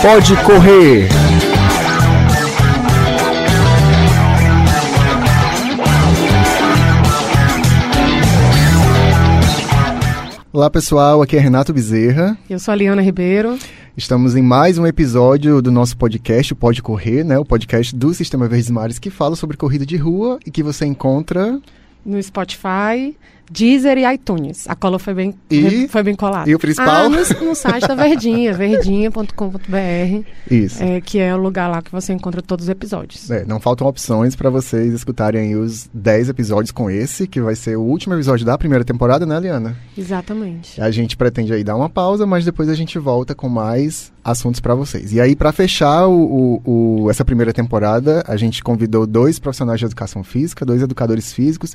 Pode correr. Olá pessoal, aqui é Renato Bezerra. Eu sou a Liana Ribeiro. Estamos em mais um episódio do nosso podcast, o Pode Correr, né? O podcast do Sistema Verdes Mares que fala sobre corrida de rua e que você encontra no Spotify, Deezer e iTunes. A cola foi bem, e, foi bem colada. E o principal? Ah, no, no site da Verdinha, verdinha.com.br. Isso. É, que é o lugar lá que você encontra todos os episódios. É, não faltam opções para vocês escutarem os 10 episódios com esse, que vai ser o último episódio da primeira temporada, né, Liana? Exatamente. A gente pretende aí dar uma pausa, mas depois a gente volta com mais assuntos para vocês. E aí, para fechar o, o, o, essa primeira temporada, a gente convidou dois profissionais de educação física, dois educadores físicos,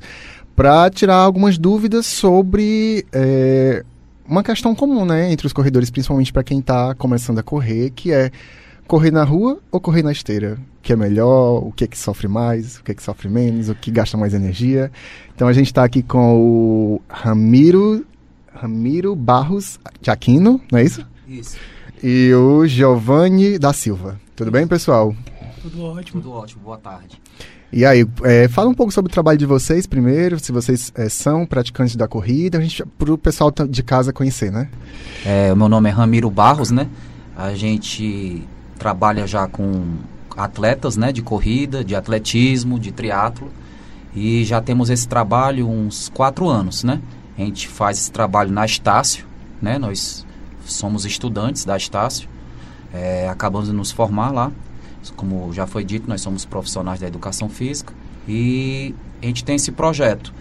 para tirar algumas dúvidas sobre é, uma questão comum, né, entre os corredores, principalmente para quem está começando a correr, que é correr na rua ou correr na esteira? O que é melhor? O que é que sofre mais? O que é que sofre menos? O que gasta mais energia? Então a gente está aqui com o Ramiro, Ramiro Barros de Aquino, não é isso? Isso. E o Giovanni da Silva. Tudo bem, pessoal? Tudo ótimo. Tudo ótimo. Boa tarde. E aí, é, fala um pouco sobre o trabalho de vocês primeiro, se vocês é, são praticantes da corrida, para o pessoal de casa conhecer, né? É, o meu nome é Ramiro Barros, né? A gente trabalha já com atletas, né, de corrida, de atletismo, de triatlo, e já temos esse trabalho uns quatro anos, né? A gente faz esse trabalho na Estácio, né? Nós somos estudantes da Estácio, é, acabamos de nos formar lá como já foi dito, nós somos profissionais da educação física e a gente tem esse projeto.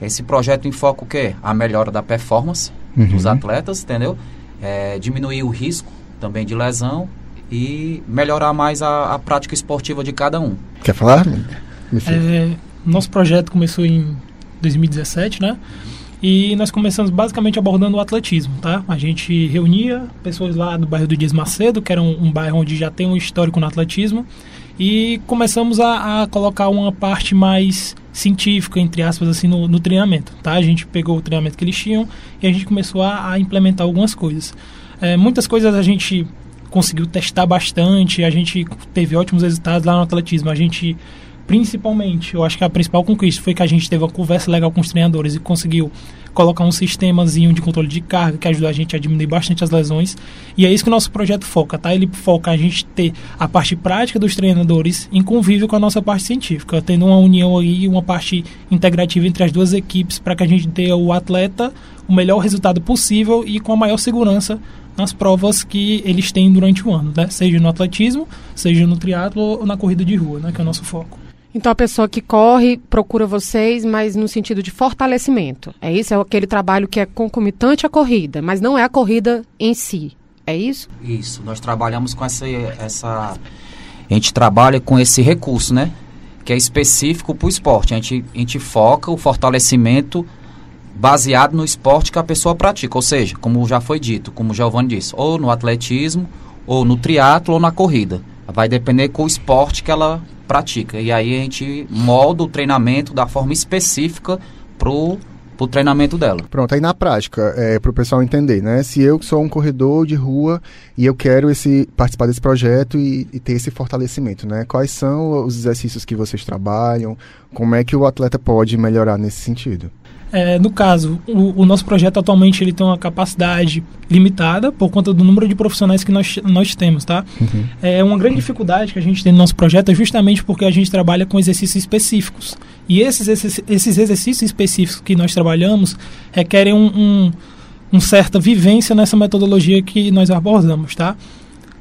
Esse projeto enfoca o quê? A melhora da performance uhum. dos atletas, entendeu? É, diminuir o risco também de lesão e melhorar mais a, a prática esportiva de cada um. Quer falar? É, nosso projeto começou em 2017, né? E nós começamos basicamente abordando o atletismo, tá? A gente reunia pessoas lá do bairro do Dias Macedo, que era um, um bairro onde já tem um histórico no atletismo, e começamos a, a, colocar uma parte mais científica, entre aspas, assim, no, no, treinamento, tá? A gente pegou o treinamento que eles tinham e a gente começou a, a implementar algumas coisas. É, muitas coisas a gente conseguiu testar bastante, a gente teve ótimos resultados lá no atletismo. A gente principalmente, eu acho que a principal conquista foi que a gente teve uma conversa legal com os treinadores e conseguiu colocar um sistemazinho de controle de carga que ajudou a gente a diminuir bastante as lesões. E é isso que o nosso projeto foca, tá? Ele foca a gente ter a parte prática dos treinadores em convívio com a nossa parte científica, tendo uma união aí, uma parte integrativa entre as duas equipes para que a gente dê ao atleta o melhor resultado possível e com a maior segurança nas provas que eles têm durante o ano, né? Seja no atletismo, seja no triatlo ou na corrida de rua, né? Que é o nosso foco. Então a pessoa que corre procura vocês, mas no sentido de fortalecimento. É isso? É aquele trabalho que é concomitante à corrida, mas não é a corrida em si. É isso? Isso. Nós trabalhamos com essa. essa a gente trabalha com esse recurso, né? Que é específico para o esporte. A gente, a gente foca o fortalecimento baseado no esporte que a pessoa pratica. Ou seja, como já foi dito, como o Giovanni disse, ou no atletismo, ou no triatlo, ou na corrida. Vai depender com o esporte que ela pratica. E aí a gente molda o treinamento da forma específica pro o treinamento dela. Pronto, aí na prática, é, para o pessoal entender, né? Se eu sou um corredor de rua e eu quero esse, participar desse projeto e, e, ter esse fortalecimento, né? Quais são os exercícios que vocês trabalham? Como é que o atleta pode melhorar nesse sentido? É, no caso, o, o, nosso projeto atualmente ele tem uma capacidade limitada por conta do número de profissionais que nós, nós temos, tá? Uhum. É uma grande dificuldade que a gente tem no nosso projeto é justamente porque a gente trabalha com exercícios específicos. E esses, esses, esses exercícios específicos que nós trabalhamos requerem um, um, um certa vivência nessa metodologia que nós abordamos, tá?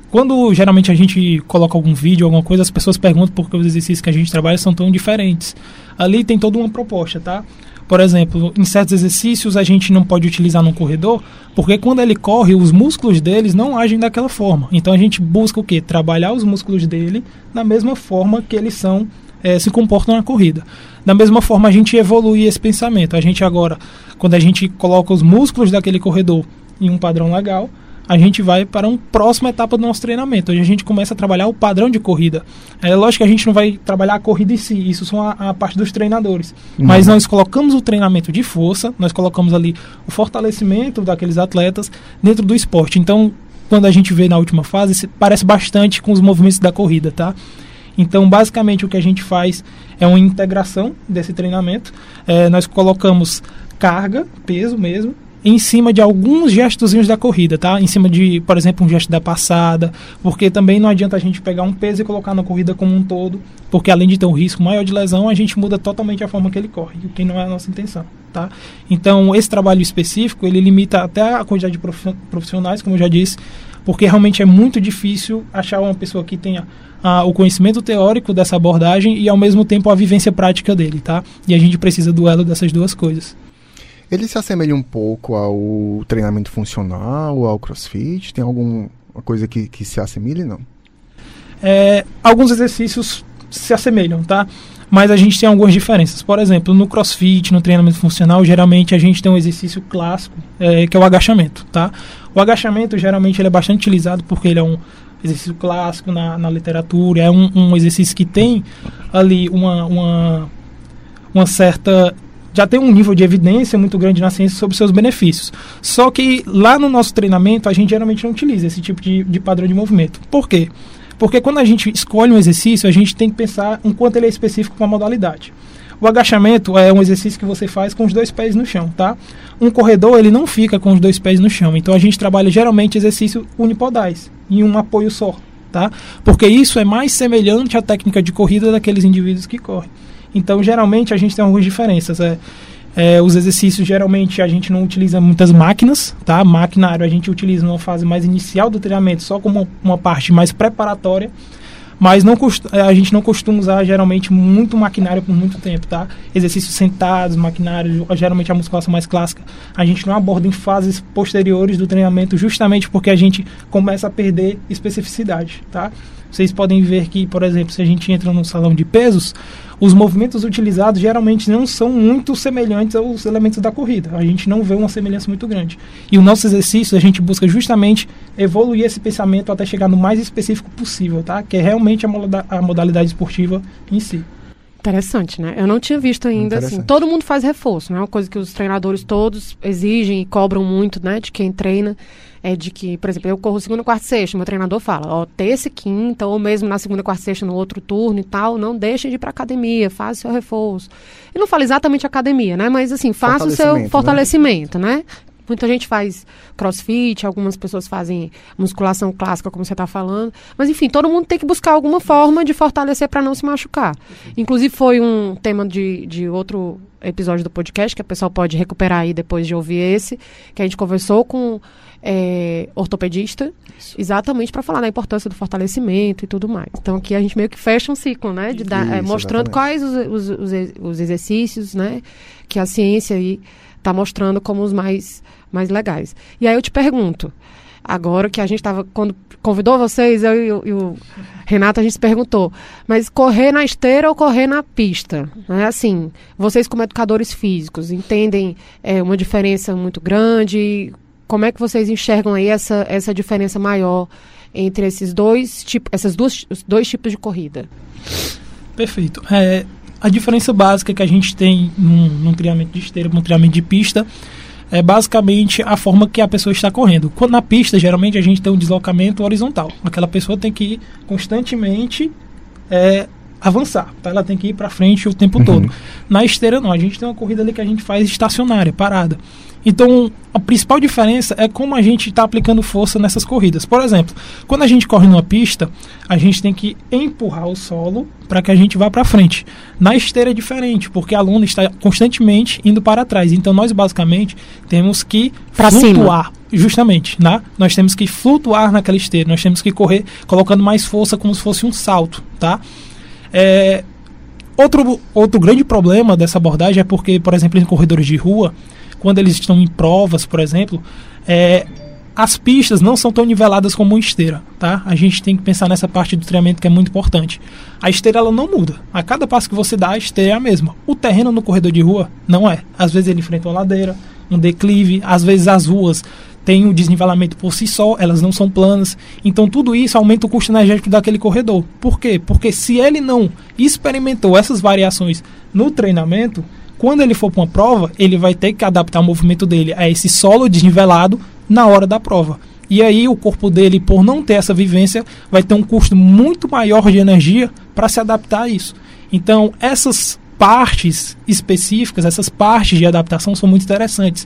Quando geralmente a gente coloca algum vídeo, alguma coisa, as pessoas perguntam por que os exercícios que a gente trabalha são tão diferentes. Ali tem toda uma proposta, tá? Por exemplo, em certos exercícios a gente não pode utilizar no corredor, porque quando ele corre, os músculos deles não agem daquela forma. Então a gente busca o quê? Trabalhar os músculos dele da mesma forma que eles são é, se comportam na corrida. Da mesma forma, a gente evolui esse pensamento. A gente agora, quando a gente coloca os músculos daquele corredor em um padrão legal, a gente vai para uma próxima etapa do nosso treinamento, onde a gente começa a trabalhar o padrão de corrida. É lógico que a gente não vai trabalhar a corrida em si, isso são a, a parte dos treinadores. Uhum. Mas nós colocamos o treinamento de força, nós colocamos ali o fortalecimento daqueles atletas dentro do esporte. Então, quando a gente vê na última fase, se parece bastante com os movimentos da corrida, tá? Então, basicamente, o que a gente faz é uma integração desse treinamento. É, nós colocamos carga, peso mesmo, em cima de alguns gestozinhos da corrida, tá? Em cima de, por exemplo, um gesto da passada, porque também não adianta a gente pegar um peso e colocar na corrida como um todo, porque além de ter um risco maior de lesão, a gente muda totalmente a forma que ele corre, o que não é a nossa intenção, tá? Então, esse trabalho específico, ele limita até a quantidade de profissionais, como eu já disse, porque realmente é muito difícil achar uma pessoa que tenha ah, o conhecimento teórico dessa abordagem e ao mesmo tempo a vivência prática dele, tá? E a gente precisa do elo dessas duas coisas. Ele se assemelha um pouco ao treinamento funcional, ao crossfit? Tem alguma coisa que, que se assemelhe, não? É, alguns exercícios se assemelham, tá? Mas a gente tem algumas diferenças. Por exemplo, no crossfit, no treinamento funcional, geralmente a gente tem um exercício clássico, é, que é o agachamento, tá? O agachamento, geralmente, ele é bastante utilizado porque ele é um exercício clássico na, na literatura, é um, um exercício que tem ali uma, uma, uma certa já tem um nível de evidência muito grande na ciência sobre seus benefícios. Só que lá no nosso treinamento a gente geralmente não utiliza esse tipo de, de padrão de movimento. Por quê? Porque quando a gente escolhe um exercício, a gente tem que pensar em quanto ele é específico para a modalidade. O agachamento é um exercício que você faz com os dois pés no chão, tá? Um corredor, ele não fica com os dois pés no chão. Então a gente trabalha geralmente exercício unipodais, em um apoio só, tá? Porque isso é mais semelhante à técnica de corrida daqueles indivíduos que correm. Então, geralmente, a gente tem algumas diferenças. É, é, os exercícios, geralmente, a gente não utiliza muitas máquinas, tá? Maquinário a gente utiliza numa fase mais inicial do treinamento, só como uma parte mais preparatória. Mas não é, a gente não costuma usar, geralmente, muito maquinário por muito tempo, tá? Exercícios sentados, maquinário, geralmente a musculação mais clássica, a gente não aborda em fases posteriores do treinamento, justamente porque a gente começa a perder especificidade, tá? Vocês podem ver que, por exemplo, se a gente entra no salão de pesos, os movimentos utilizados geralmente não são muito semelhantes aos elementos da corrida. A gente não vê uma semelhança muito grande. E o nosso exercício, a gente busca justamente evoluir esse pensamento até chegar no mais específico possível, tá? Que é realmente a, moda a modalidade esportiva em si. Interessante, né? Eu não tinha visto ainda assim. Todo mundo faz reforço, né? É uma coisa que os treinadores todos exigem e cobram muito, né? De quem treina é de que, por exemplo, eu corro segunda, quarta sexta, meu treinador fala, ó, terça e quinta, ou mesmo na segunda, quarta sexta, no outro turno e tal, não deixe de ir para academia, faça o seu reforço. E não fala exatamente academia, né? Mas assim, faça o seu fortalecimento, né? né? Muita gente faz crossfit, algumas pessoas fazem musculação clássica, como você está falando. Mas, enfim, todo mundo tem que buscar alguma forma de fortalecer para não se machucar. Inclusive, foi um tema de, de outro episódio do podcast, que a pessoa pode recuperar aí depois de ouvir esse, que a gente conversou com é, ortopedista, Isso. exatamente para falar da importância do fortalecimento e tudo mais. Então aqui a gente meio que fecha um ciclo, né? De dar, é, mostrando quais os, os, os, os, exercícios, né? Que a ciência aí está mostrando como os mais, mais legais. E aí eu te pergunto, agora que a gente estava, quando convidou vocês, eu e, o Renato, a gente se perguntou, mas correr na esteira ou correr na pista? É assim, vocês como educadores físicos entendem é, uma diferença muito grande? Como é que vocês enxergam aí essa, essa diferença maior entre esses dois tipos, essas duas, dois tipos de corrida? Perfeito. É, a diferença básica que a gente tem num, num treinamento de esteira, num treinamento de pista, é basicamente a forma que a pessoa está correndo. Quando na pista, geralmente a gente tem um deslocamento horizontal. Aquela pessoa tem que ir constantemente é, avançar, tá? ela tem que ir para frente o tempo uhum. todo. Na esteira não, a gente tem uma corrida ali que a gente faz estacionária, parada. Então, a principal diferença é como a gente está aplicando força nessas corridas. Por exemplo, quando a gente corre numa pista, a gente tem que empurrar o solo para que a gente vá para frente. Na esteira é diferente, porque a luna está constantemente indo para trás. Então, nós basicamente temos que pra flutuar. Cima. Justamente, né? Nós temos que flutuar naquela esteira. Nós temos que correr colocando mais força como se fosse um salto, tá? É, outro, outro grande problema dessa abordagem é porque, por exemplo, em corredores de rua, quando eles estão em provas, por exemplo, é, as pistas não são tão niveladas como uma esteira, tá? A gente tem que pensar nessa parte do treinamento que é muito importante. A esteira ela não muda. A cada passo que você dá, a esteira é a mesma. O terreno no corredor de rua não é. Às vezes ele enfrenta uma ladeira, um declive, às vezes as ruas têm um desnivelamento por si só, elas não são planas. Então tudo isso aumenta o custo energético daquele corredor. Por quê? Porque se ele não experimentou essas variações no treinamento, quando ele for para uma prova, ele vai ter que adaptar o movimento dele a esse solo desnivelado na hora da prova. E aí o corpo dele, por não ter essa vivência, vai ter um custo muito maior de energia para se adaptar a isso. Então, essas partes específicas, essas partes de adaptação são muito interessantes.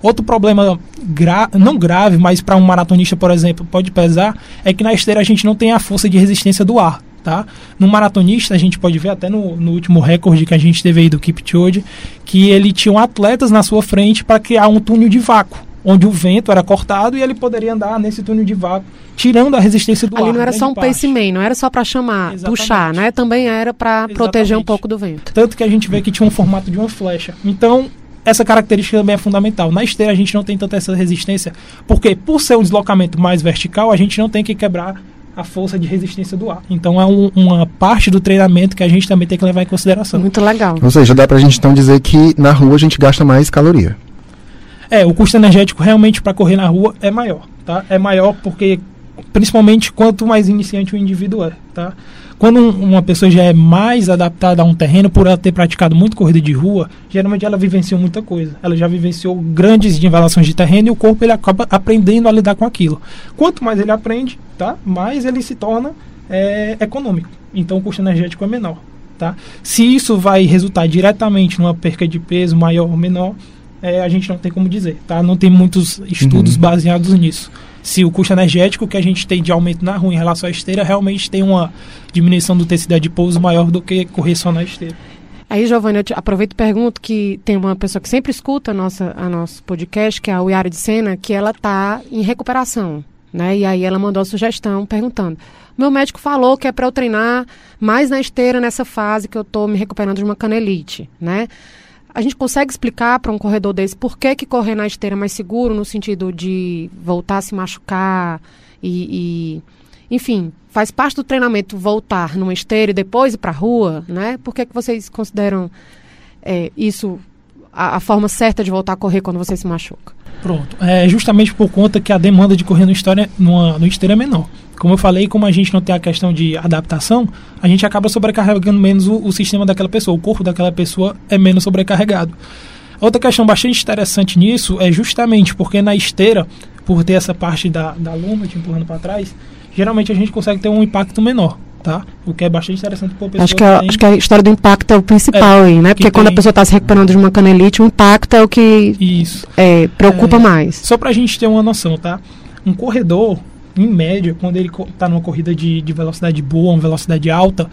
Outro problema, gra não grave, mas para um maratonista, por exemplo, pode pesar, é que na esteira a gente não tem a força de resistência do ar. Tá? No maratonista, a gente pode ver até no, no último recorde que a gente teve aí do Kipchoge, que ele tinha atletas na sua frente para criar um túnel de vácuo, onde o vento era cortado e ele poderia andar nesse túnel de vácuo, tirando a resistência do Ali ar. Ali não era só um paceman, não era só para chamar, Exatamente. puxar, né? Também era para proteger um pouco do vento. Tanto que a gente vê que tinha um formato de uma flecha. Então, essa característica também é fundamental. Na esteira a gente não tem tanta essa resistência, porque por ser um deslocamento mais vertical, a gente não tem que quebrar a força de resistência do ar. Então é um, uma parte do treinamento que a gente também tem que levar em consideração. Muito legal. Ou seja, dá pra gente então dizer que na rua a gente gasta mais caloria. É, o custo energético realmente para correr na rua é maior, tá? É maior porque principalmente quanto mais iniciante o indivíduo é, tá? Quando um, uma pessoa já é mais adaptada a um terreno, por ela ter praticado muito corrida de rua, geralmente ela vivenciou muita coisa. Ela já vivenciou grandes nivelações de terreno e o corpo ele acaba aprendendo a lidar com aquilo. Quanto mais ele aprende, tá? mais ele se torna é, econômico. Então o custo energético é menor. Tá? Se isso vai resultar diretamente numa perca de peso maior ou menor, é, a gente não tem como dizer. Tá? Não tem muitos estudos uhum. baseados nisso se o custo energético que a gente tem de aumento na rua em relação à esteira realmente tem uma diminuição do tecido de pouso maior do que correr só na esteira. Aí, Giovanni, eu te aproveito e pergunto que tem uma pessoa que sempre escuta a nossa, a nosso podcast, que é a Uiara de Sena, que ela está em recuperação, né? E aí ela mandou a sugestão perguntando. Meu médico falou que é para eu treinar mais na esteira nessa fase que eu estou me recuperando de uma canelite, né? A gente consegue explicar para um corredor desse por que, que correr na esteira é mais seguro, no sentido de voltar a se machucar e, e enfim, faz parte do treinamento voltar numa esteira e depois ir para a rua, né? Por que, que vocês consideram é, isso a, a, forma certa de voltar a correr quando você se machuca? Pronto. É justamente por conta que a demanda de correr no, história, numa, no esteira é menor. Como eu falei, como a gente não tem a questão de adaptação, a gente acaba sobrecarregando menos o, o sistema daquela pessoa, o corpo daquela pessoa é menos sobrecarregado. Outra questão bastante interessante nisso é justamente porque na esteira, por ter essa parte da, da luma te empurrando para trás, geralmente a gente consegue ter um impacto menor. Tá? O que é bastante interessante para pessoa acho que, a, tem... acho que a história do impacto é o principal é, aí, né? Porque quando tem... a pessoa está se recuperando de uma canelite, o impacto é o que Isso. É, preocupa é, mais. Só para a gente ter uma noção, tá? Um corredor, em média, quando ele está numa corrida de, de velocidade boa, uma velocidade alta,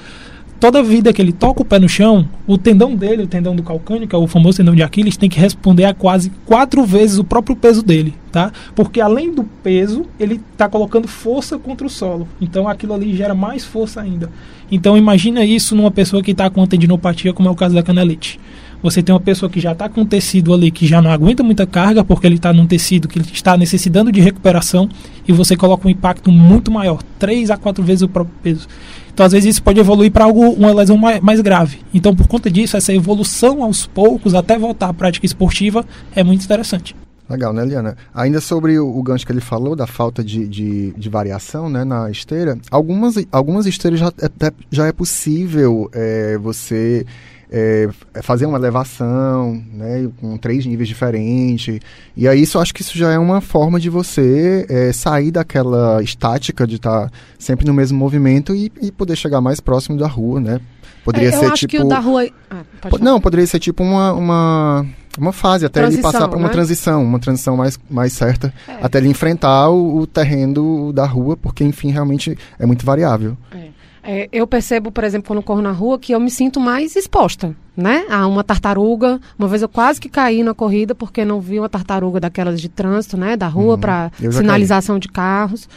toda vida que ele toca o pé no chão, o tendão dele, o tendão do calcâneo, que é o famoso tendão de Aquiles, tem que responder a quase quatro vezes o próprio peso dele, tá? Porque além do peso, ele está colocando força contra o solo. Então aquilo ali gera mais força ainda. Então imagina isso numa pessoa que está com tendinopatia, como é o caso da canelite. Você tem uma pessoa que já está com um tecido ali que já não aguenta muita carga, porque ele está num tecido que está necessitando de recuperação, e você coloca um impacto muito maior, três a quatro vezes o próprio peso. Então, às vezes, isso pode evoluir para algo, uma lesão mais, mais, grave. Então, por conta disso, essa evolução aos poucos, até voltar à prática esportiva, é muito interessante. Legal, né, Liana? Ainda sobre o, o gancho que ele falou, da falta de, de, de, variação né, na esteira, algumas, algumas esteiras já é, já é possível é, você é, fazer uma elevação, né, com três níveis diferentes. E aí isso acho que isso já é uma forma de você é, sair daquela estática de estar tá sempre no mesmo movimento e, e, poder chegar mais próximo da rua, né? Poderia é, ser acho tipo. Que o da rua... Ah, não, poderia ser tipo uma, uma, uma fase até transição, ele passar para uma né? transição, uma transição mais, mais certa, é. até ele enfrentar o, o terreno da rua, porque enfim realmente é muito variável. É. É, eu percebo, por exemplo, quando corro na rua, que eu me sinto mais exposta, né? A uma tartaruga. Uma vez eu quase que caí na corrida porque não vi uma tartaruga daquelas de trânsito, né? Da rua uhum. para sinalização caí. de carros.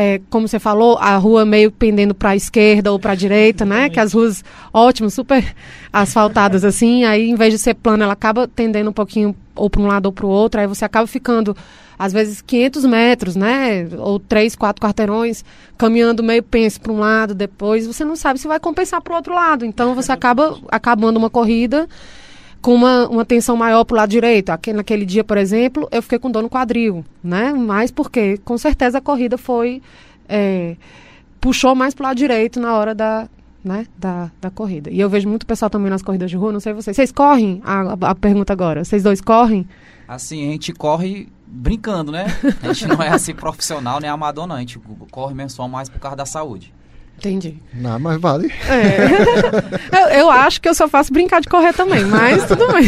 É, como você falou, a rua meio pendendo para a esquerda ou para a direita, né? Que as ruas ótimas, super asfaltadas assim. Aí, em vez de ser plana, ela acaba tendendo um pouquinho ou para um lado ou para o outro. Aí você acaba ficando às vezes 500 metros, né? Ou três, quatro quarteirões, caminhando meio penso para um lado, depois você não sabe se vai compensar para o outro lado. Então você acaba acabando uma corrida com uma, uma tensão maior para o lado direito. Aqui, naquele dia, por exemplo, eu fiquei com dor no quadril, né? Mas porque, com certeza, a corrida foi... É, puxou mais para o lado direito na hora da, né, da, da corrida. E eu vejo muito pessoal também nas corridas de rua, não sei vocês. Vocês correm? A, a pergunta agora. Vocês dois correm? Assim, a gente corre brincando, né? A gente não é assim profissional nem amador, não. A gente corre mesmo só mais por causa da saúde. Entendi. Não, mas vale. É. eu, eu, acho que eu só faço brincar de correr também, mas tudo bem.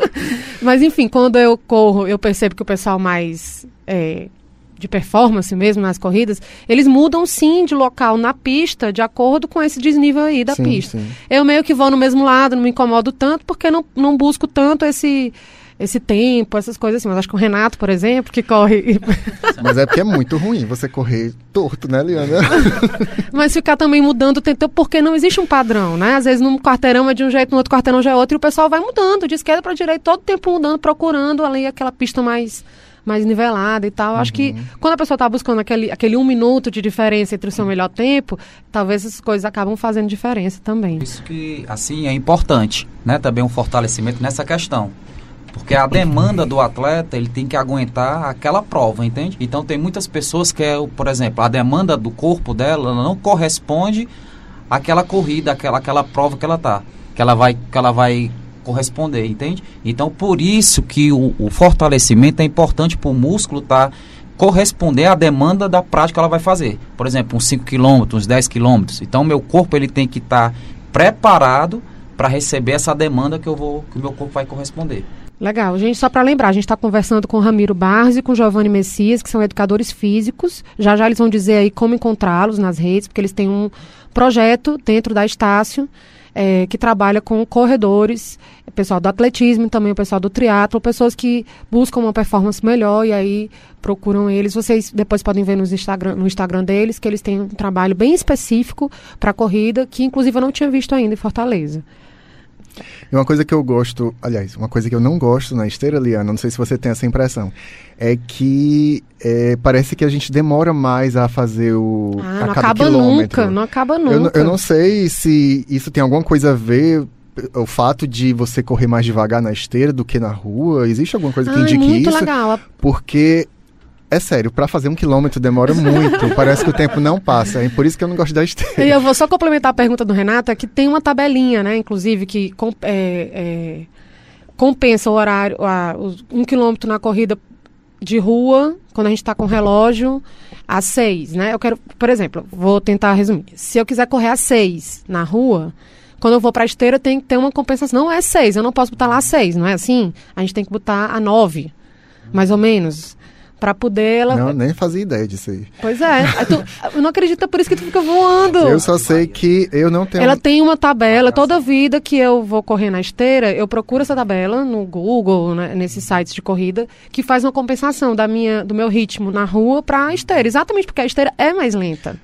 mas enfim, quando eu corro, eu percebo que o pessoal mais é, de performance mesmo nas corridas, eles mudam sim de local na pista de acordo com esse desnível aí da sim, pista. Sim. Eu meio que vou no mesmo lado, não me incomodo tanto, porque não, não busco tanto esse esse tempo, essas coisas assim. Mas acho que o Renato, por exemplo, que corre. Mas é porque é muito ruim você correr torto, né, Liana? Mas ficar também mudando o tempo, porque não existe um padrão, né? Às vezes num quarteirão é de um jeito, no outro quarteirão já é outro, e o pessoal vai mudando, de esquerda para direita, todo tempo mudando, procurando ali aquela pista mais mais nivelada e tal. Uhum. Acho que uhum. quando a pessoa está buscando aquele, aquele um minuto de diferença entre o seu melhor tempo, talvez essas coisas acabam fazendo diferença também. Isso que, assim, é importante, né? Também um fortalecimento nessa questão. Porque a demanda do atleta, ele tem que aguentar aquela prova, entende? Então tem muitas pessoas que, é, por exemplo, a demanda do corpo dela não corresponde àquela corrida, àquela, àquela prova que ela tá. Que ela vai, que ela vai corresponder, entende? Então por isso que o, o fortalecimento é importante para o músculo estar tá, corresponder à demanda da prática que ela vai fazer. Por exemplo, uns 5 km, uns 10 km. Então meu corpo ele tem que estar tá preparado para receber essa demanda que eu vou que o meu corpo vai corresponder. Legal. Gente, só para lembrar, a gente está conversando com Ramiro Barros e com Giovanni Messias, que são educadores físicos. Já já eles vão dizer aí como encontrá-los nas redes, porque eles têm um projeto dentro da Estácio é, que trabalha com corredores, pessoal do atletismo também o pessoal do triatlo, pessoas que buscam uma performance melhor e aí procuram eles. Vocês depois podem ver no Instagram, no Instagram deles que eles têm um trabalho bem específico para corrida, que inclusive eu não tinha visto ainda em Fortaleza. E uma coisa que eu gosto, aliás, uma coisa que eu não gosto na esteira, Liana, não sei se você tem essa impressão, é que é, parece que a gente demora mais a fazer o. Ah, não acaba quilômetro. nunca, não acaba nunca. Eu, eu não sei se isso tem alguma coisa a ver o fato de você correr mais devagar na esteira do que na rua? Existe alguma coisa que indique muito isso? Legal. Porque é sério, para fazer um quilômetro demora muito. Parece que o tempo não passa. É por isso que eu não gosto da esteira. E eu vou só complementar a pergunta do Renato, é que tem uma tabelinha, né? Inclusive, que é, é, compensa o horário, a, um quilômetro na corrida de rua, quando a gente está com relógio, às seis, né? Eu quero, por exemplo, vou tentar resumir. Se eu quiser correr às seis na rua, quando eu vou para a esteira tem que ter uma compensação. Não é seis, eu não posso botar lá seis, não é assim? A gente tem que botar a nove, mais ou menos para poder ela. Não, nem fazia ideia disso aí. Pois é. tu, eu não acredito, é por isso que tu fica voando. Eu só sei que eu não tenho. Ela tem uma tabela, toda vida que eu vou correr na esteira, eu procuro essa tabela no Google, né, nesses sites de corrida, que faz uma compensação da minha, do meu ritmo na rua para a esteira. Exatamente porque a esteira é mais lenta.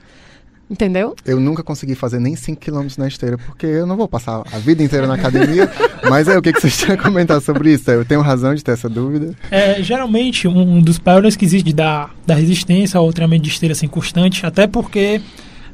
Entendeu? Eu nunca consegui fazer nem 5 km na esteira, porque eu não vou passar a vida inteira na academia. mas é o que, que vocês têm a comentar sobre isso? Eu tenho razão de ter essa dúvida. É, geralmente, um dos piores que existe da, da resistência ao treinamento de esteira assim, constante, até porque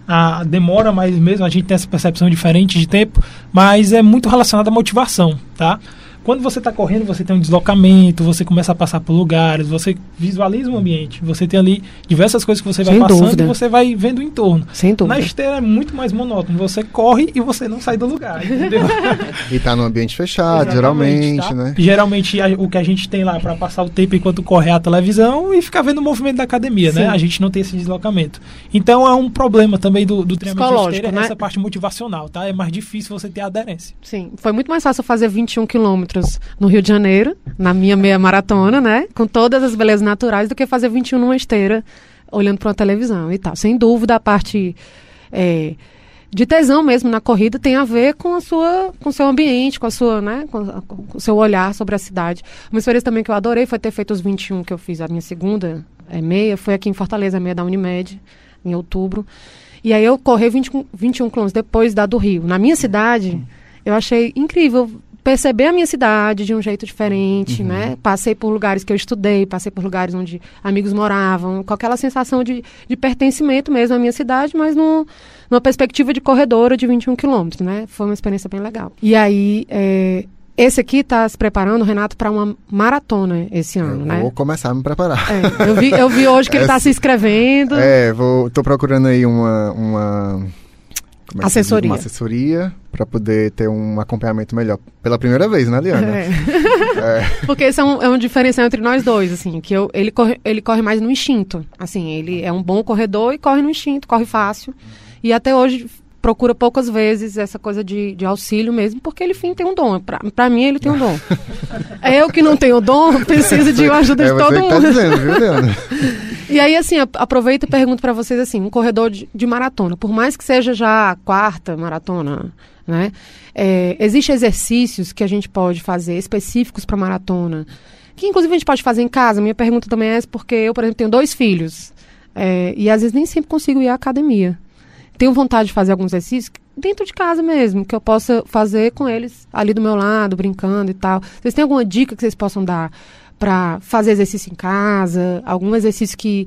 a demora mais mesmo, a gente tem essa percepção diferente de tempo, mas é muito relacionado à motivação, tá? Quando você está correndo, você tem um deslocamento, você começa a passar por lugares, você visualiza o ambiente, você tem ali diversas coisas que você vai Sem passando dúvida. e você vai vendo o entorno. Sem dúvida. Na esteira é muito mais monótono, você corre e você não sai do lugar, entendeu? e está no ambiente fechado, geralmente, tá? né? Geralmente a, o que a gente tem lá para passar o tempo enquanto corre é a televisão e ficar vendo o movimento da academia, né? Sim. né? A gente não tem esse deslocamento. Então é um problema também do, do treinamento de esteira, né? essa parte motivacional, tá? É mais difícil você ter aderência. Sim, foi muito mais fácil fazer 21 quilômetros quilômetros no Rio de Janeiro, na minha meia maratona, né? Com todas as belezas naturais, do que fazer 21 numa esteira, olhando para uma televisão e tal. Sem dúvida, a parte é, de tesão mesmo na corrida tem a ver com a sua, com o seu ambiente, com a sua, né? Com, o seu olhar sobre a cidade. Uma experiência também que eu adorei foi ter feito os 21 que eu fiz, a minha segunda é, meia, foi aqui em Fortaleza, meia da Unimed, em outubro. E aí eu corri 20, 21 quilômetros depois da do Rio. Na minha cidade, eu achei incrível perceber a minha cidade de um jeito diferente, uhum. né? Passei por lugares que eu estudei, passei por lugares onde amigos moravam, com aquela sensação de, de pertencimento mesmo à minha cidade, mas no, numa perspectiva de corredora de 21 quilômetros, né? Foi uma experiência bem legal. E aí, é, esse aqui está se preparando, Renato, para uma maratona esse ano, eu né? Vou começar a me preparar. É, eu, vi, eu vi hoje que ele está se inscrevendo. É, vou, tô procurando aí uma, uma assessoria. Uma assessoria para poder ter um acompanhamento melhor. Pela primeira vez, né, Liana? É. é. Porque esse é um, é um diferencial entre nós dois, assim, que eu, ele, corre, ele corre mais no instinto. Assim, ele é um bom corredor e corre no instinto, corre fácil. E até hoje procura poucas vezes essa coisa de, de auxílio mesmo, porque ele, enfim, tem um dom. Para mim, ele tem um dom. é eu que não tenho dom, preciso de ajuda é de todo tá mundo. Tá dizendo, viu, Leandro? e aí, assim, aproveito e pergunto para vocês, assim, um corredor de, de, maratona, por mais que seja já a quarta maratona, né? É, Existem exercícios que a gente pode fazer específicos para maratona, que inclusive a gente pode fazer em casa. Minha pergunta também é essa, porque eu, por exemplo, tenho dois filhos. É, e às vezes nem sempre consigo ir à academia tenho vontade de fazer alguns exercícios dentro de casa mesmo, que eu possa fazer com eles ali do meu lado, brincando e tal. Vocês têm alguma dica que vocês possam dar para fazer exercício em casa? Algum exercício que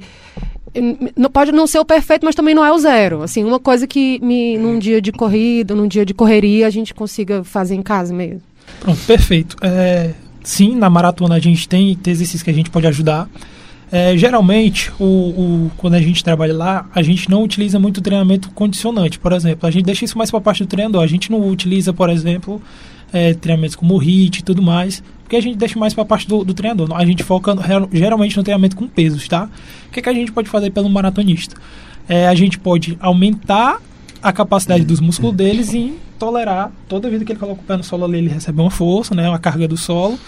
não pode não ser o perfeito, mas também não é o zero. Assim, uma coisa que me, num dia de corrida, num dia de correria, a gente consiga fazer em casa mesmo. Pronto, perfeito. É, sim, na maratona a gente tem, exercícios que a gente pode ajudar. É, geralmente, o, o, quando a gente trabalha lá, a gente não utiliza muito treinamento condicionante, por exemplo. A gente deixa isso mais para a parte do treinador. A gente não utiliza, por exemplo, é, treinamentos como HIIT e tudo mais, porque a gente deixa mais para a parte do, do, treinador. A gente foca geralmente no treinamento com pesos, tá? O que, que a gente pode fazer pelo maratonista? É, a gente pode aumentar a capacidade dos músculos deles em tolerar toda vida que ele coloca o pé no solo ali, ele recebe uma força, né, uma carga do solo,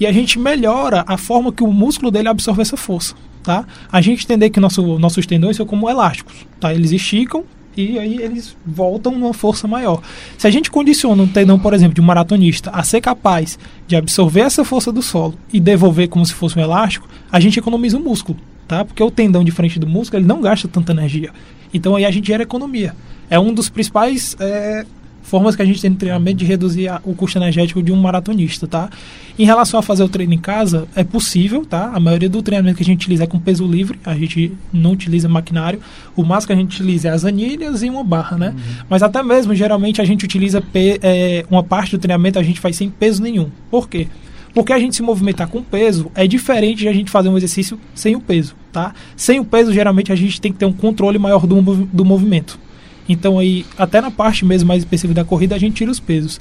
e a gente melhora a forma que o músculo dele absorve essa força, tá? A gente entender que nosso, nossos tendões são como elásticos, tá? Eles esticam e aí eles voltam numa força maior. Se a gente condiciona um tendão, por exemplo, de um maratonista a ser capaz de absorver essa força do solo e devolver como se fosse um elástico, a gente economiza o músculo, tá? Porque o tendão de frente do músculo ele não gasta tanta energia. Então aí a gente gera economia. É um dos principais é, formas que a gente tem no treinamento de reduzir a, o custo energético de um maratonista, tá? Em relação a fazer o treino em casa, é possível, tá? A maioria do treinamento que a gente utiliza é com peso livre, a gente não utiliza maquinário. O máximo que a gente utiliza é as anilhas e uma barra, né? Uhum. Mas até mesmo, geralmente, a gente utiliza é, uma parte do treinamento a gente faz sem peso nenhum. Por quê? Porque a gente se movimentar com peso é diferente de a gente fazer um exercício sem o peso, tá? Sem o peso, geralmente, a gente tem que ter um controle maior do, do movimento. Então aí, até na parte mesmo mais específica da corrida, a gente tira os pesos.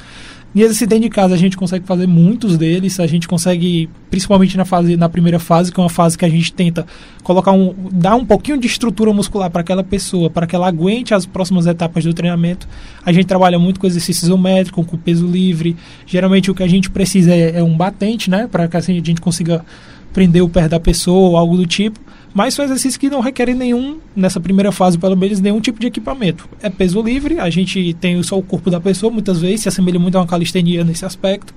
Nesse dentro de casa a gente consegue fazer muitos deles, a gente consegue, principalmente na fase, na primeira fase, que é uma fase que a gente tenta colocar um, dar um pouquinho de estrutura muscular para aquela pessoa, para que ela aguente as próximas etapas do treinamento. A gente trabalha muito com exercício isométrico, com peso livre. Geralmente o que a gente precisa é, é um batente, né, para que assim, a gente consiga prender o pé da pessoa ou algo do tipo. Mas são exercícios que não requerem nenhum, nessa primeira fase pelo menos, nenhum tipo de equipamento. É peso livre, a gente tem só o corpo da pessoa, muitas vezes se assemelha muito a uma calistenia nesse aspecto.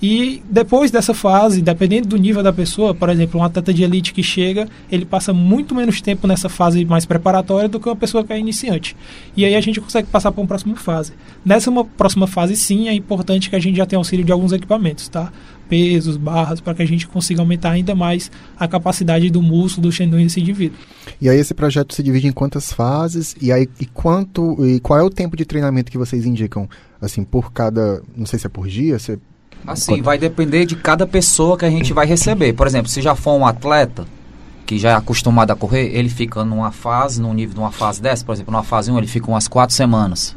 E depois dessa fase, dependendo do nível da pessoa, por exemplo, um atleta de elite que chega, ele passa muito menos tempo nessa fase mais preparatória do que uma pessoa que é iniciante. E aí a gente consegue passar para uma próxima fase. Nessa próxima fase, sim, é importante que a gente já tenha auxílio de alguns equipamentos, tá? Pesos, barras, para que a gente consiga aumentar ainda mais a capacidade do músculo, do tendões desse indivíduo. E aí esse projeto se divide em quantas fases e aí e quanto e qual é o tempo de treinamento que vocês indicam assim por cada, não sei se é por dia, se é Assim, quanto... vai depender de cada pessoa que a gente vai receber. Por exemplo, se já for um atleta que já é acostumado a correr, ele fica numa fase, num nível de uma fase dessa, por exemplo, numa fase 1, ele fica umas quatro semanas.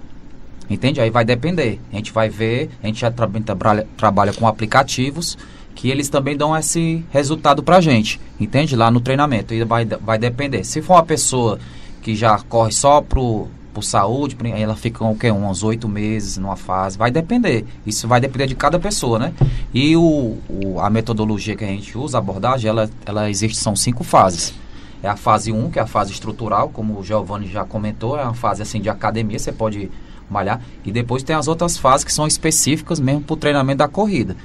Entende? Aí vai depender. A gente vai ver, a gente já tra trabalha, trabalha com aplicativos que eles também dão esse resultado pra gente. Entende? Lá no treinamento. E vai, vai depender. Se for uma pessoa que já corre só pro, por saúde, ela fica o quê? uns oito meses numa fase. Vai depender. Isso vai depender de cada pessoa, né? E o, o, a metodologia que a gente usa, a abordagem, ela, ela existe, são cinco fases. É a fase 1, um, que é a fase estrutural, como o Giovanni já comentou, é uma fase assim de academia, você pode malhar. E depois tem as outras fases que são específicas mesmo para o treinamento da corrida.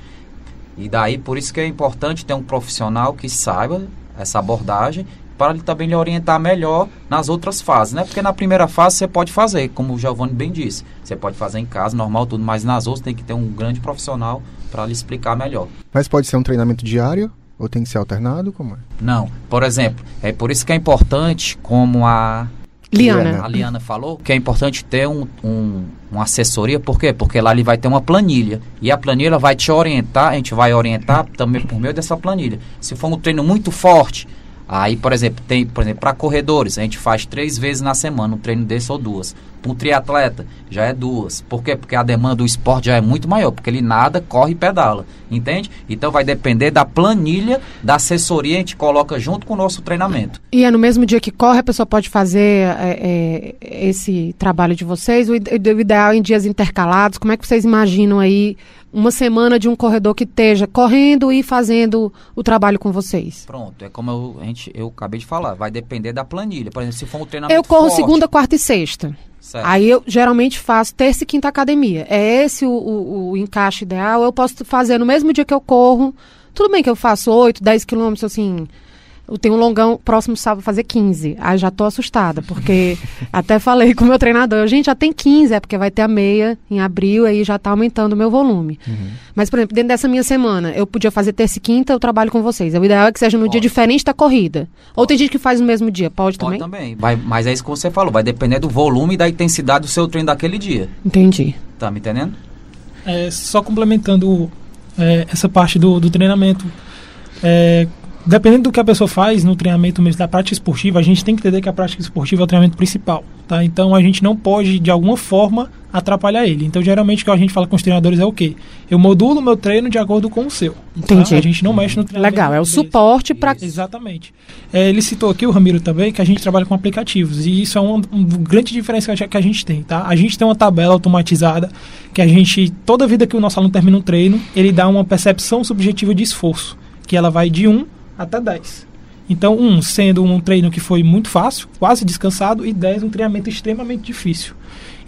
E daí, por isso que é importante ter um profissional que saiba essa abordagem para ele também lhe orientar melhor nas outras fases, né? Porque na primeira fase você pode fazer, como o Giovanni bem disse, você pode fazer em casa, normal, tudo, mas nas outras tem que ter um grande profissional para lhe explicar melhor. Mas pode ser um treinamento diário? Ou tem que ser alternado? Como é? Não. Por exemplo, é por isso que é importante, como a Liana. A Liana falou que é importante ter um, um, uma assessoria, por quê? Porque lá ele vai ter uma planilha. E a planilha vai te orientar, a gente vai orientar também por meio dessa planilha. Se for um treino muito forte, Aí, por exemplo, tem, por exemplo, para corredores, a gente faz três vezes na semana um treino desse ou duas. Um triatleta já é duas. Por quê? Porque a demanda do esporte já é muito maior, porque ele nada, corre e pedala. Entende? Então vai depender da planilha da assessoria, a gente coloca junto com o nosso treinamento. E é no mesmo dia que corre, a pessoa pode fazer é, é, esse trabalho de vocês? O ideal é em dias intercalados? Como é que vocês imaginam aí uma semana de um corredor que esteja correndo e fazendo o trabalho com vocês? Pronto, é como eu, a gente, eu acabei de falar, vai depender da planilha. Por exemplo, se for um treinamento Eu corro forte, segunda, quarta e sexta. Certo. Aí eu geralmente faço terça e quinta academia. É esse o, o, o, encaixe ideal. Eu posso fazer no mesmo dia que eu corro. Tudo bem que eu faço 8, 10 quilômetros, assim, eu tenho um longão próximo sábado fazer 15. Aí já tô assustada, porque até falei com o meu treinador, gente, já tem 15, é porque vai ter a meia em abril, aí já tá aumentando o meu volume. Uhum. Mas, por exemplo, dentro dessa minha semana, eu podia fazer terça e quinta, eu trabalho com vocês. O ideal é que seja no Pode. dia diferente da corrida. Pode. Ou tem gente que faz no mesmo dia, pode, Pode também? também. Vai, mas é isso que você falou, vai depender do volume e da intensidade do seu treino daquele dia. Entendi. Tá me entendendo? É, só complementando é, essa parte do, do treinamento. É, dependendo do que a pessoa faz no treinamento mesmo da prática esportiva, a gente tem que entender que a prática esportiva é o treinamento principal, tá? Então a gente não pode de alguma forma atrapalhar ele. Então geralmente o que a gente fala com os treinadores é o quê? Eu modulo meu treino de acordo com o seu. Tá? Entendi. Tá? A gente não mexe no treinamento. Legal, é o suporte para Exatamente. É, ele citou aqui o Ramiro também que a gente trabalha com aplicativos e isso é um, um grande diferença que a gente tem, tá? A gente tem uma tabela automatizada que a gente toda vida que o nosso aluno termina um treino, ele dá uma percepção subjetiva de esforço, que ela vai de 1 até 10. Então, um sendo um treino que foi muito fácil, quase descansado, e 10 um treinamento extremamente difícil.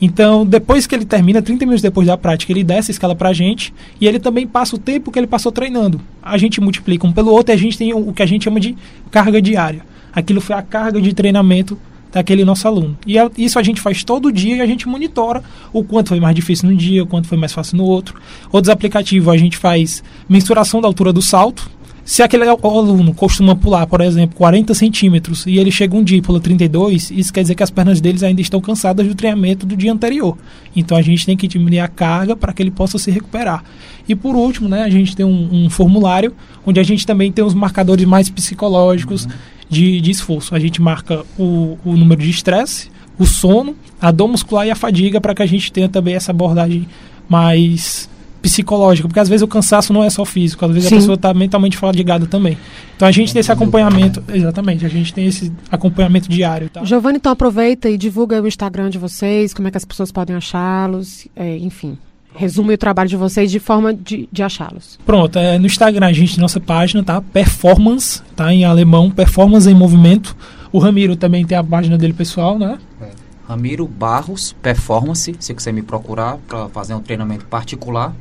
Então, depois que ele termina, 30 minutos depois da prática, ele desce a escala pra gente e ele também passa o tempo que ele passou treinando. A gente multiplica um pelo outro e a gente tem o que a gente chama de carga diária. Aquilo foi a carga de treinamento daquele nosso aluno. E isso a gente faz todo dia e a gente monitora o quanto foi mais difícil num dia, o quanto foi mais fácil no outro. Outros aplicativos a gente faz mensuração da altura do salto, se aquele aluno costuma pular, por exemplo, 40 centímetros e ele chega um dia e pula 32, isso quer dizer que as pernas deles ainda estão cansadas do treinamento do dia anterior. Então a gente tem que diminuir a carga para que ele possa se recuperar. E por último, né, a gente tem um, um formulário onde a gente também tem os marcadores mais psicológicos uhum. de, de esforço. A gente marca o, o número de estresse, o sono, a dor muscular e a fadiga para que a gente tenha também essa abordagem mais psicológica, porque às vezes o cansaço não é só físico, às vezes Sim. a pessoa está mentalmente fadigada também. Então a gente tem esse acompanhamento, exatamente, a gente tem esse acompanhamento diário. Tá? Giovanni, então aproveita e divulga o Instagram de vocês, como é que as pessoas podem achá-los, é, enfim. Resume o trabalho de vocês de forma de, de achá-los. Pronto, é, no Instagram a gente tem nossa página, tá? Performance, tá? Em alemão, Performance em Movimento. O Ramiro também tem a página dele pessoal, né? É. Ramiro Barros Performance, se você me procurar para fazer um treinamento particular,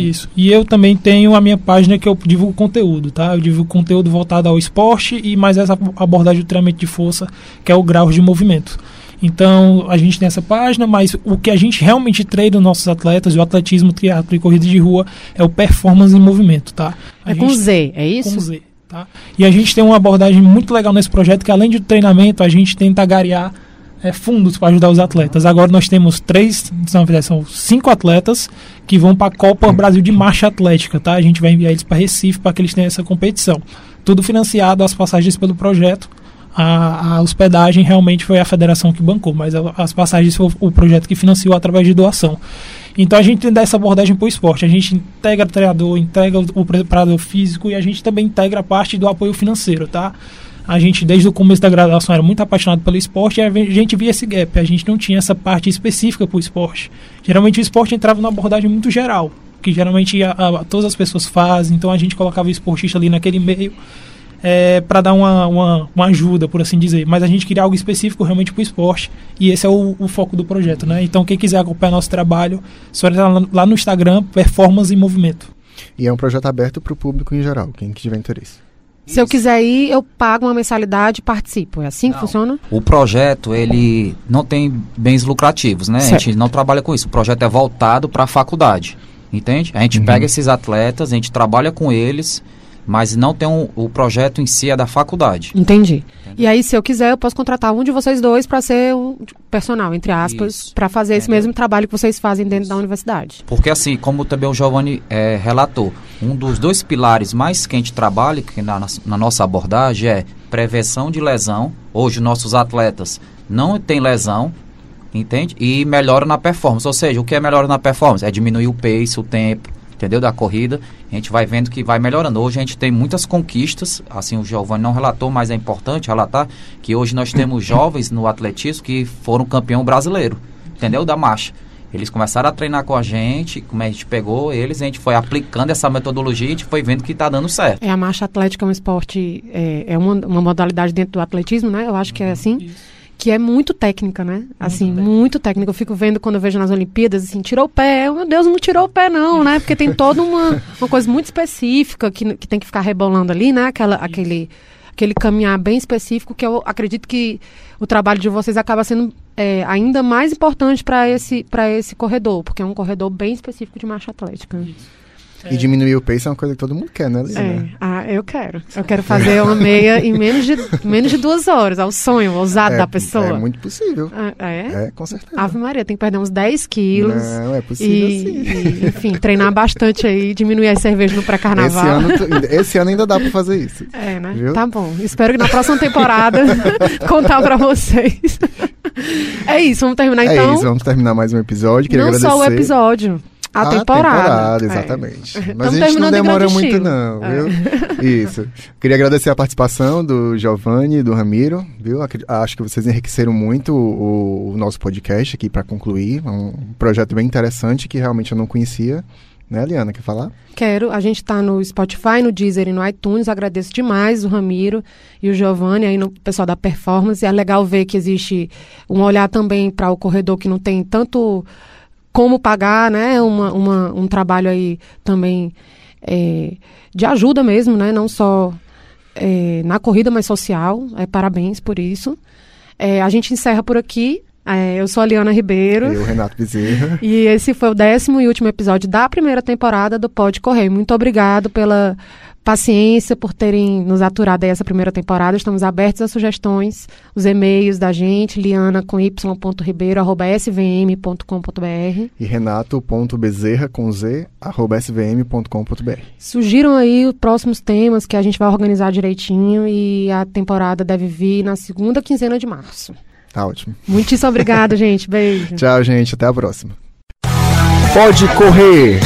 isso. E eu também tenho a minha página que eu divulgo conteúdo, tá? Eu divulgo conteúdo voltado ao esporte e mais essa abordagem do treinamento de força, que é o grau de movimento. Então, a gente tem essa página, mas o que a gente realmente treina os nossos atletas, o atletismo, triatlo e corrida de rua, é o performance em movimento, tá? A é com Z, é isso? Com Z, tá? E a gente tem uma abordagem muito legal nesse projeto, que além do treinamento, a gente tenta garear é, fundos para ajudar os atletas. Agora nós temos três, são cinco atletas que vão para a Copa Brasil de Marcha Atlética, tá? A gente vai enviar eles para Recife para que eles tenham essa competição. Tudo financiado, as passagens pelo projeto. A, a, hospedagem realmente foi a federação que bancou, mas a, as passagens foi o, projeto que financiou através de doação. Então a gente dá essa abordagem para o esporte. A gente integra o treinador, integra o preparador físico e a gente também integra a parte do apoio financeiro, tá? A gente desde o começo da graduação era muito apaixonado pelo esporte e a gente via esse gap. A gente não tinha essa parte específica para o esporte. Geralmente o esporte entrava numa abordagem muito geral, que geralmente a, a, todas as pessoas fazem, então a gente colocava o esportista ali naquele meio é, para dar uma, uma, uma, ajuda, por assim dizer. Mas a gente queria algo específico realmente para o esporte e esse é o, o, foco do projeto. Né? Então quem quiser acompanhar nosso trabalho, só entrar lá no Instagram, Performance em Movimento. E é um projeto aberto para o público em geral, quem tiver interesse. Se eu quiser ir, eu pago uma mensalidade e participo. É assim não. que funciona? O projeto, ele não tem bens lucrativos, né? Certo. A gente não trabalha com isso. O projeto é voltado para a faculdade, entende? A gente uhum. pega esses atletas, a gente trabalha com eles, mas não tem um, o projeto em si é da faculdade. Entendi. E aí, se eu quiser, eu posso contratar um de vocês dois para ser um personal, entre aspas, para fazer Entendeu? esse mesmo trabalho que vocês fazem dentro Isso. da universidade. Porque assim, como também o Giovanni é, relatou, um dos dois pilares mais que a gente trabalha que na, na nossa abordagem é prevenção de lesão. Hoje, nossos atletas não têm lesão, entende? E melhora na performance. Ou seja, o que é melhora na performance? É diminuir o pace, o tempo, entendeu? Da corrida. A gente vai vendo que vai melhorando. Hoje a gente tem muitas conquistas, assim o Giovanni não relatou, mas é importante relatar que hoje nós temos jovens no atletismo que foram campeão brasileiro, entendeu? Da marcha. Eles começaram a treinar com a gente, como a gente pegou eles, a gente foi aplicando essa metodologia e a gente foi vendo que está dando certo. É, a marcha atlética é um esporte, é, é uma, uma modalidade dentro do atletismo, né? Eu acho que é assim. Isso que é muito técnica, né? Assim, muito, muito técnica. Eu fico vendo quando eu vejo nas Olimpíadas, assim, tirou o pé. Meu Deus, não tirou o pé, não, né? Porque tem toda uma, uma coisa muito específica que, que tem que ficar rebolando ali, né? Aquela, aquele, aquele caminhar bem específico que eu acredito que o trabalho de vocês acaba sendo é, ainda mais importante para esse, esse corredor, porque é um corredor bem específico de marcha atlética. Isso. E diminuir o pace é uma coisa que todo mundo quer, né, Lisa? É. Ah, eu quero. Eu quero fazer uma meia em menos de, menos de duas horas. É o sonho ousado é, da pessoa. É muito possível. Ah, é? É, com certeza. Ave Maria, tem que perder uns 10 quilos. Não, é possível e, sim. E, enfim, treinar bastante aí, diminuir as cervejas no pré-carnaval. Esse ano, esse ano ainda dá pra fazer isso. É, né? Viu? Tá bom. Espero que na próxima temporada contar pra vocês. É isso, vamos terminar é então. É isso, vamos terminar mais um episódio. Queria Não agradecer. só o episódio. A, a temporada. temporada. exatamente. É. Mas a gente não demora muito, estilo. não, é. viu? Isso. Queria agradecer a participação do Giovanni e do Ramiro, viu? Acho que vocês enriqueceram muito o, o nosso podcast aqui para concluir. É um projeto bem interessante que realmente eu não conhecia. Né, Liana, quer falar? Quero. A gente está no Spotify, no Deezer e no iTunes. Agradeço demais o Ramiro e o Giovanni, aí no pessoal da performance. É legal ver que existe um olhar também para o corredor que não tem tanto como pagar, né? Uma, uma, um trabalho aí também é, de ajuda mesmo, né? Não só é, na corrida, mas social. É, parabéns por isso. É, a gente encerra por aqui. É, eu sou a Liana Ribeiro. Eu, Renato Bezerra. E esse foi o décimo e último episódio da primeira temporada do Pode Correr. Muito obrigado pela paciência por terem nos aturado aí essa primeira temporada. Estamos abertos a sugestões, os e-mails da gente, liana com y.ribeiro.svm.com.br e renato.bezerra com z, arroba svm.com.br. Sugiram aí os próximos temas que a gente vai organizar direitinho e a temporada deve vir na segunda quinzena de março. Tá ótimo. Muitíssimo obrigada, gente. Beijo. Tchau, gente. Até a próxima. Pode correr.